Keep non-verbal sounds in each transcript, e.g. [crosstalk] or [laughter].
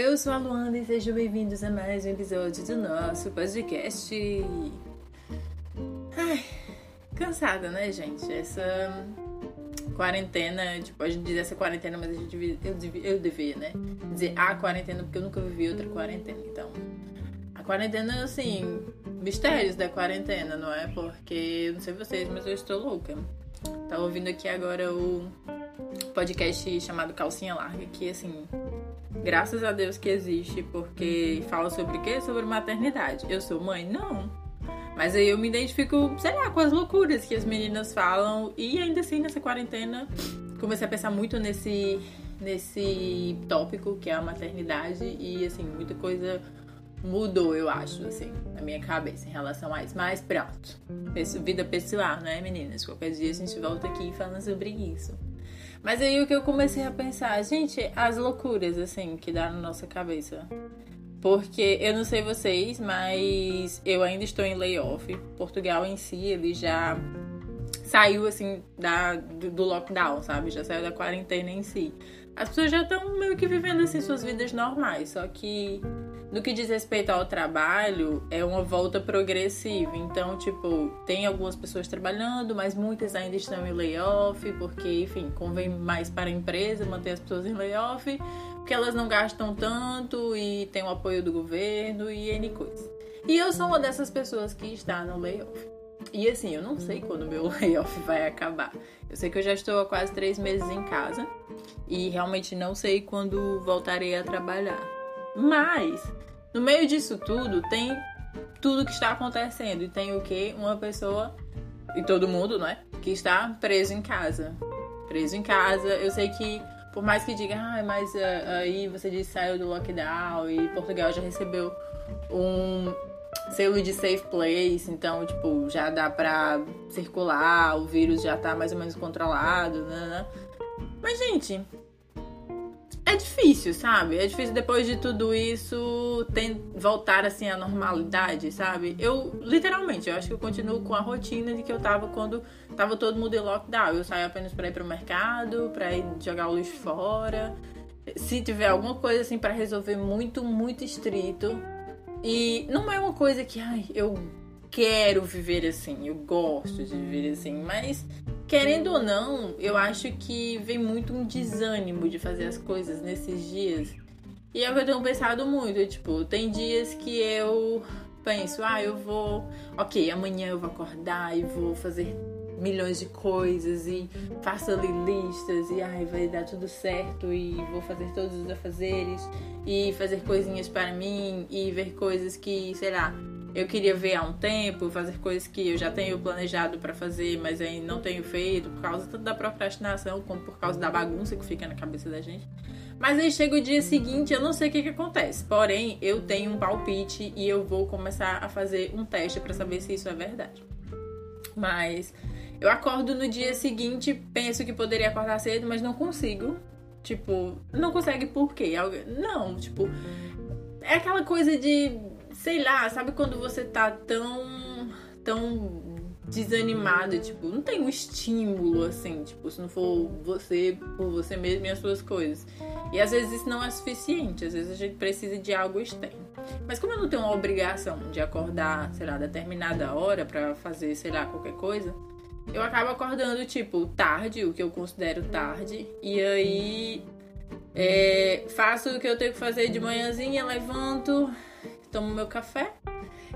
Eu sou a Luanda e sejam bem-vindos a mais um episódio do nosso podcast. Ai, cansada, né, gente? Essa quarentena, tipo, a gente diz essa quarentena, mas a gente eu, devia, eu devia, né? Dizer a quarentena, porque eu nunca vivi outra quarentena. Então, a quarentena, assim, mistérios da quarentena, não é? Porque, não sei vocês, mas eu estou louca. Tava ouvindo aqui agora o podcast chamado Calcinha Larga, que, assim, graças a Deus que existe, porque fala sobre o quê? Sobre maternidade. Eu sou mãe? Não. Mas aí eu me identifico, sei lá, com as loucuras que as meninas falam. E ainda assim, nessa quarentena, comecei a pensar muito nesse, nesse tópico que é a maternidade. E assim, muita coisa mudou, eu acho, assim, na minha cabeça em relação a isso. Mas pronto. Vida pessoal, né, meninas? Qualquer dia a gente volta aqui falando sobre isso. Mas aí o que eu comecei a pensar, gente, as loucuras, assim, que dá na nossa cabeça. Porque eu não sei vocês, mas eu ainda estou em layoff. Portugal em si, ele já saiu assim da, do, do lockdown, sabe? Já saiu da quarentena em si. As pessoas já estão meio que vivendo assim suas vidas normais, só que no que diz respeito ao trabalho, é uma volta progressiva. Então, tipo, tem algumas pessoas trabalhando, mas muitas ainda estão em layoff, porque, enfim, convém mais para a empresa manter as pessoas em layoff porque elas não gastam tanto e tem o apoio do governo e N coisas. E eu sou uma dessas pessoas que está no layoff. E assim, eu não sei quando meu [laughs] layoff vai acabar. Eu sei que eu já estou há quase três meses em casa e realmente não sei quando voltarei a trabalhar. Mas, no meio disso tudo, tem tudo que está acontecendo. E tem o que? Uma pessoa, e todo mundo, né? Que está preso em casa. Preso em casa. Eu sei que por mais que diga, ah, mas uh, aí você disse saiu do lockdown e Portugal já recebeu um selo de safe place, então, tipo, já dá pra circular, o vírus já tá mais ou menos controlado, né? né. Mas, gente, difícil, sabe? É difícil depois de tudo isso voltar assim à normalidade, sabe? Eu, literalmente, eu acho que eu continuo com a rotina de que eu tava quando tava todo mundo em lockdown. Eu saio apenas para ir pro mercado, para ir jogar o lixo fora. Se tiver alguma coisa assim para resolver muito, muito estrito. E não é uma coisa que, ai, eu quero viver assim, eu gosto de viver assim, mas querendo ou não, eu acho que vem muito um desânimo de fazer as coisas nesses dias. E é o que eu tenho pensado muito, tipo, tem dias que eu penso, ah, eu vou, ok, amanhã eu vou acordar e vou fazer milhões de coisas e faço ali listas e ai, vai dar tudo certo e vou fazer todos os afazeres e fazer coisinhas para mim e ver coisas que, sei lá, eu queria ver há um tempo, fazer coisas que eu já tenho planejado para fazer, mas aí não tenho feito, por causa tanto da procrastinação como por causa da bagunça que fica na cabeça da gente. Mas aí chega o dia seguinte, eu não sei o que, que acontece. Porém, eu tenho um palpite e eu vou começar a fazer um teste para saber se isso é verdade. Mas eu acordo no dia seguinte, penso que poderia acordar cedo, mas não consigo. Tipo, não consegue por quê? Não, tipo, é aquela coisa de sei lá, sabe quando você tá tão tão desanimado, tipo, não tem um estímulo assim, tipo, se não for você por você mesmo e as suas coisas. E às vezes isso não é suficiente, às vezes a gente precisa de algo externo. Mas como eu não tenho uma obrigação de acordar, sei lá, determinada hora para fazer, sei lá, qualquer coisa, eu acabo acordando, tipo, tarde, o que eu considero tarde, e aí é, faço o que eu tenho que fazer de manhãzinha, levanto, tomo meu café.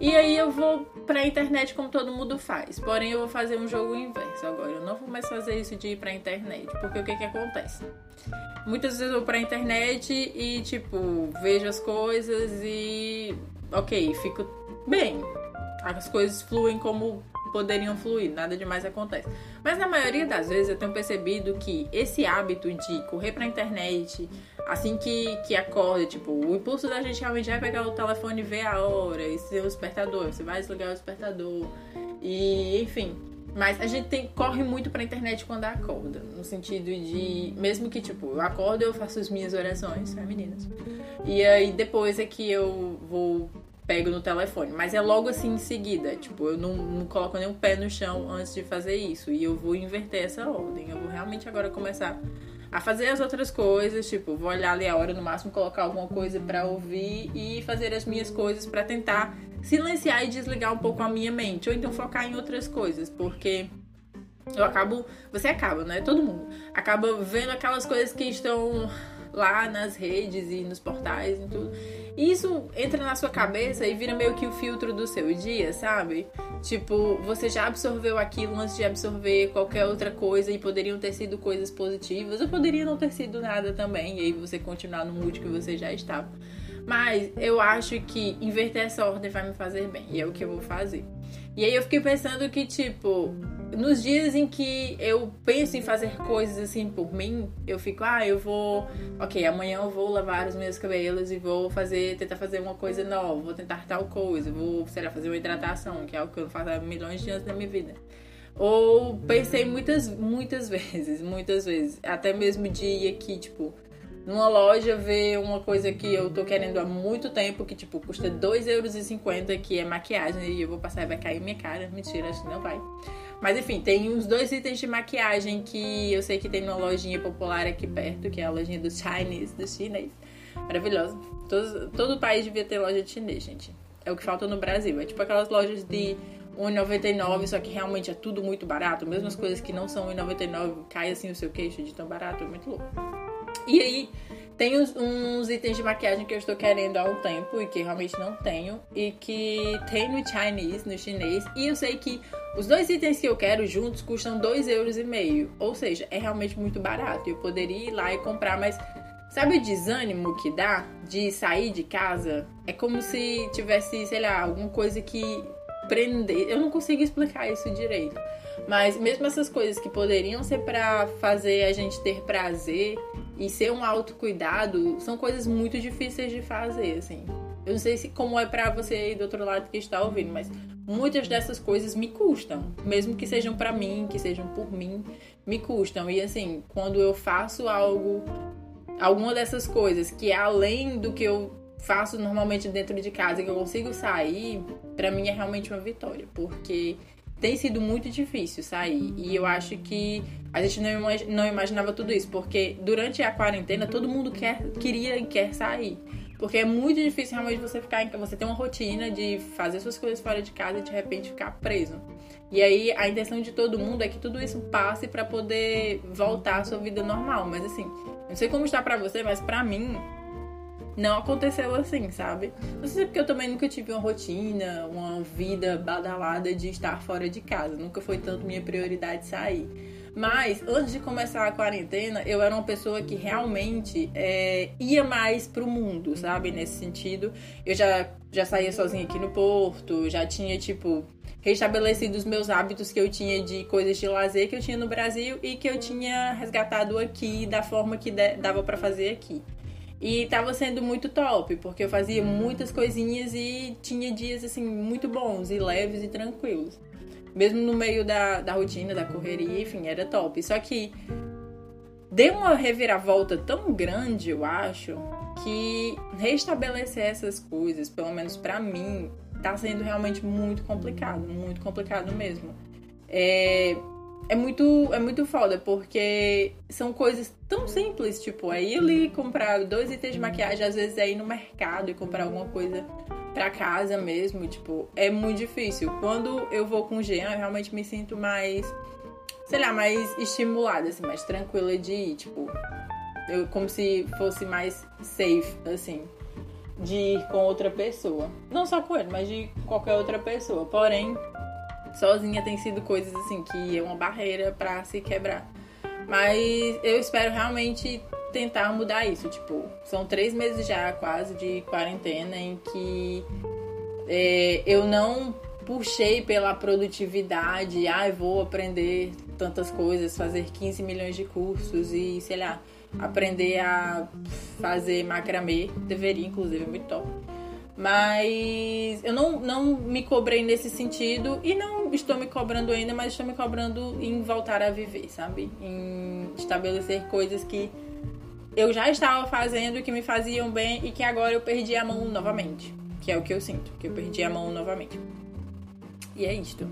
E aí eu vou pra internet como todo mundo faz. Porém, eu vou fazer um jogo inverso agora. Eu não vou mais fazer isso de ir pra internet. Porque o que que acontece? Muitas vezes eu vou pra internet e, tipo, vejo as coisas e. Ok, fico bem. As coisas fluem como poderiam fluir, nada demais acontece. Mas na maioria das vezes eu tenho percebido que esse hábito de correr pra internet assim que, que acorda, tipo, o impulso da gente realmente é pegar o telefone e ver a hora, e ser o despertador, você vai desligar o despertador, e enfim. Mas a gente tem, corre muito pra internet quando acorda, no sentido de, mesmo que, tipo, eu acordo, eu faço as minhas orações, meninas? E aí depois é que eu vou pego no telefone. Mas é logo assim em seguida. Tipo, eu não, não coloco nenhum pé no chão antes de fazer isso. E eu vou inverter essa ordem. Eu vou realmente agora começar a fazer as outras coisas, tipo, vou olhar ali a hora no máximo, colocar alguma coisa para ouvir e fazer as minhas coisas para tentar silenciar e desligar um pouco a minha mente, ou então focar em outras coisas, porque eu acabo, você acaba, né? Todo mundo acaba vendo aquelas coisas que estão lá nas redes e nos portais e tudo. E isso entra na sua cabeça e vira meio que o filtro do seu dia, sabe? Tipo, você já absorveu aquilo antes de absorver qualquer outra coisa e poderiam ter sido coisas positivas ou poderia não ter sido nada também, e aí você continuar no mood que você já estava. Mas eu acho que inverter essa ordem vai me fazer bem, e é o que eu vou fazer. E aí eu fiquei pensando que, tipo, nos dias em que eu penso em fazer coisas assim por mim, eu fico, ah, eu vou, ok, amanhã eu vou lavar os meus cabelos e vou fazer, tentar fazer uma coisa nova, vou tentar tal coisa, vou, sei lá, fazer uma hidratação, que é algo que eu faço há milhões de anos na minha vida. Ou pensei muitas, muitas [laughs] vezes, muitas vezes, até mesmo dia que, tipo, numa loja ver uma coisa que eu tô querendo há muito tempo, que tipo, custa 2,50€, que é maquiagem, e eu vou passar e vai cair minha cara. Mentira, acho que não vai. Mas enfim, tem uns dois itens de maquiagem que eu sei que tem numa lojinha popular aqui perto, que é a lojinha do Chinese, do chinês. Maravilhosa. Todo, todo país devia ter loja de chinês, gente. É o que falta no Brasil. É tipo aquelas lojas de 1,99, só que realmente é tudo muito barato. Mesmo as coisas que não são 1,99, cai assim o seu queixo de tão barato, é muito louco. E aí, tem uns, uns, itens de maquiagem que eu estou querendo há um tempo e que realmente não tenho. E que tem no Chinese, no chinês. E eu sei que os dois itens que eu quero juntos custam 2,5 euros. E meio, ou seja, é realmente muito barato. Eu poderia ir lá e comprar, mas sabe o desânimo que dá de sair de casa? É como se tivesse, sei lá, alguma coisa que prender. Eu não consigo explicar isso direito. Mas mesmo essas coisas que poderiam ser para fazer a gente ter prazer e ser um autocuidado são coisas muito difíceis de fazer, assim. Eu não sei se como é para você aí do outro lado que está ouvindo, mas muitas dessas coisas me custam, mesmo que sejam para mim, que sejam por mim, me custam. E assim, quando eu faço algo, alguma dessas coisas que é além do que eu faço normalmente dentro de casa, que eu consigo sair, para mim é realmente uma vitória, porque tem sido muito difícil sair. E eu acho que a gente não, não imaginava tudo isso, porque durante a quarentena todo mundo quer, queria e quer sair. Porque é muito difícil realmente você ficar em você ter uma rotina de fazer suas coisas fora de casa e de repente ficar preso. E aí a intenção de todo mundo é que tudo isso passe para poder voltar à sua vida normal. Mas assim, não sei como está para você, mas para mim não aconteceu assim, sabe? Não sei se é porque eu também nunca tive uma rotina, uma vida badalada de estar fora de casa. Nunca foi tanto minha prioridade sair. Mas antes de começar a quarentena, eu era uma pessoa que realmente é, ia mais pro mundo, sabe? Nesse sentido, eu já, já saía sozinha aqui no Porto, já tinha, tipo, restabelecido os meus hábitos que eu tinha de coisas de lazer que eu tinha no Brasil e que eu tinha resgatado aqui da forma que dava para fazer aqui. E tava sendo muito top, porque eu fazia muitas coisinhas e tinha dias assim muito bons e leves e tranquilos. Mesmo no meio da, da rotina, da correria, enfim, era top. Só que deu uma reviravolta tão grande, eu acho, que restabelecer essas coisas, pelo menos para mim, tá sendo realmente muito complicado, muito complicado mesmo. É, é muito, é muito foda, porque são coisas tão simples, tipo, é ir ali comprar dois itens de maquiagem, às vezes é ir no mercado e comprar alguma coisa pra casa mesmo, tipo, é muito difícil. Quando eu vou com o Jean, eu realmente me sinto mais, sei lá, mais estimulada, assim, mais tranquila de ir, tipo, eu, como se fosse mais safe, assim, de ir com outra pessoa. Não só com ele, mas de qualquer outra pessoa. Porém, sozinha tem sido coisas assim que é uma barreira para se quebrar. Mas eu espero realmente tentar mudar isso. Tipo, são três meses já quase de quarentena em que é, eu não puxei pela produtividade, ah, vou aprender tantas coisas, fazer 15 milhões de cursos e, sei lá, aprender a fazer macramê. Deveria, inclusive, é muito top. Mas eu não, não me cobrei nesse sentido e não estou me cobrando ainda, mas estou me cobrando em voltar a viver, sabe? Em estabelecer coisas que eu já estava fazendo que me faziam bem e que agora eu perdi a mão novamente. Que é o que eu sinto, que eu perdi a mão novamente. E é isto.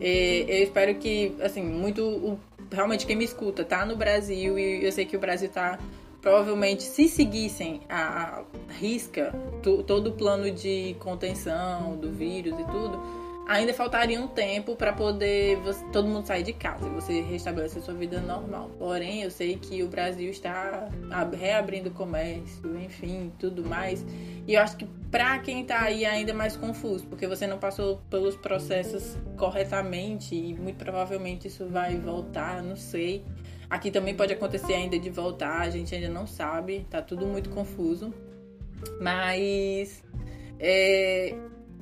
É, eu espero que, assim, muito o realmente quem me escuta tá no Brasil e eu sei que o Brasil tá provavelmente se seguissem a, risca to, todo o plano de contenção do vírus e tudo, ainda faltaria um tempo para poder você, todo mundo sair de casa e você restabelecer sua vida normal. Porém, eu sei que o Brasil está reabrindo o comércio, enfim, tudo mais. E eu acho que para quem está aí é ainda mais confuso, porque você não passou pelos processos corretamente e muito provavelmente isso vai voltar, não sei. Aqui também pode acontecer ainda de voltar, a gente ainda não sabe, tá tudo muito confuso. Mas é,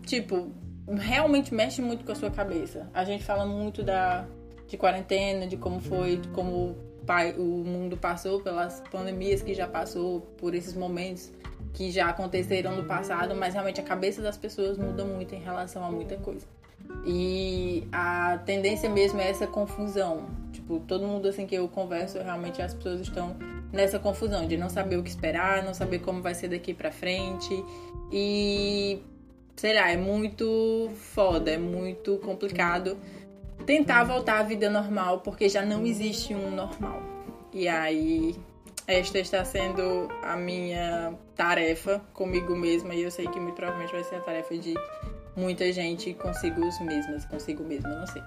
tipo, realmente mexe muito com a sua cabeça. A gente fala muito da de quarentena, de como foi, de como pai, o mundo passou pelas pandemias que já passou, por esses momentos que já aconteceram no passado, mas realmente a cabeça das pessoas muda muito em relação a muita coisa. E a tendência mesmo é essa confusão. Tipo, todo mundo assim que eu converso, realmente as pessoas estão nessa confusão de não saber o que esperar, não saber como vai ser daqui para frente. E sei lá, é muito foda, é muito complicado tentar voltar à vida normal, porque já não existe um normal. E aí, esta está sendo a minha tarefa comigo mesma, e eu sei que muito provavelmente vai ser a tarefa de muita gente consigo os mesmas, consigo mesma, não sei.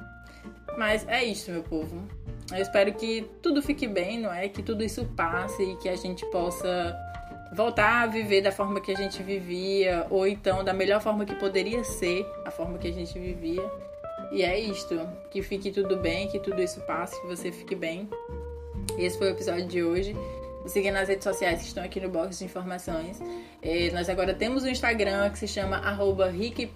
Mas é isso, meu povo. Eu espero que tudo fique bem, não é? Que tudo isso passe e que a gente possa voltar a viver da forma que a gente vivia, ou então da melhor forma que poderia ser a forma que a gente vivia. E é isto. Que fique tudo bem, que tudo isso passe, que você fique bem. Esse foi o episódio de hoje. Me siga nas redes sociais que estão aqui no box de informações. Nós agora temos um Instagram que se chama arroba Rica.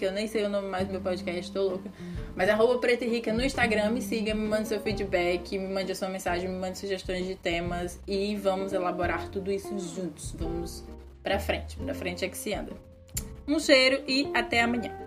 Eu nem sei o nome mais do meu podcast, tô louca. Mas arroba Preta Rica no Instagram, me siga, me mande seu feedback, me mande a sua mensagem, me mande sugestões de temas e vamos elaborar tudo isso juntos. Vamos pra frente. Pra frente é que se anda. Um cheiro e até amanhã.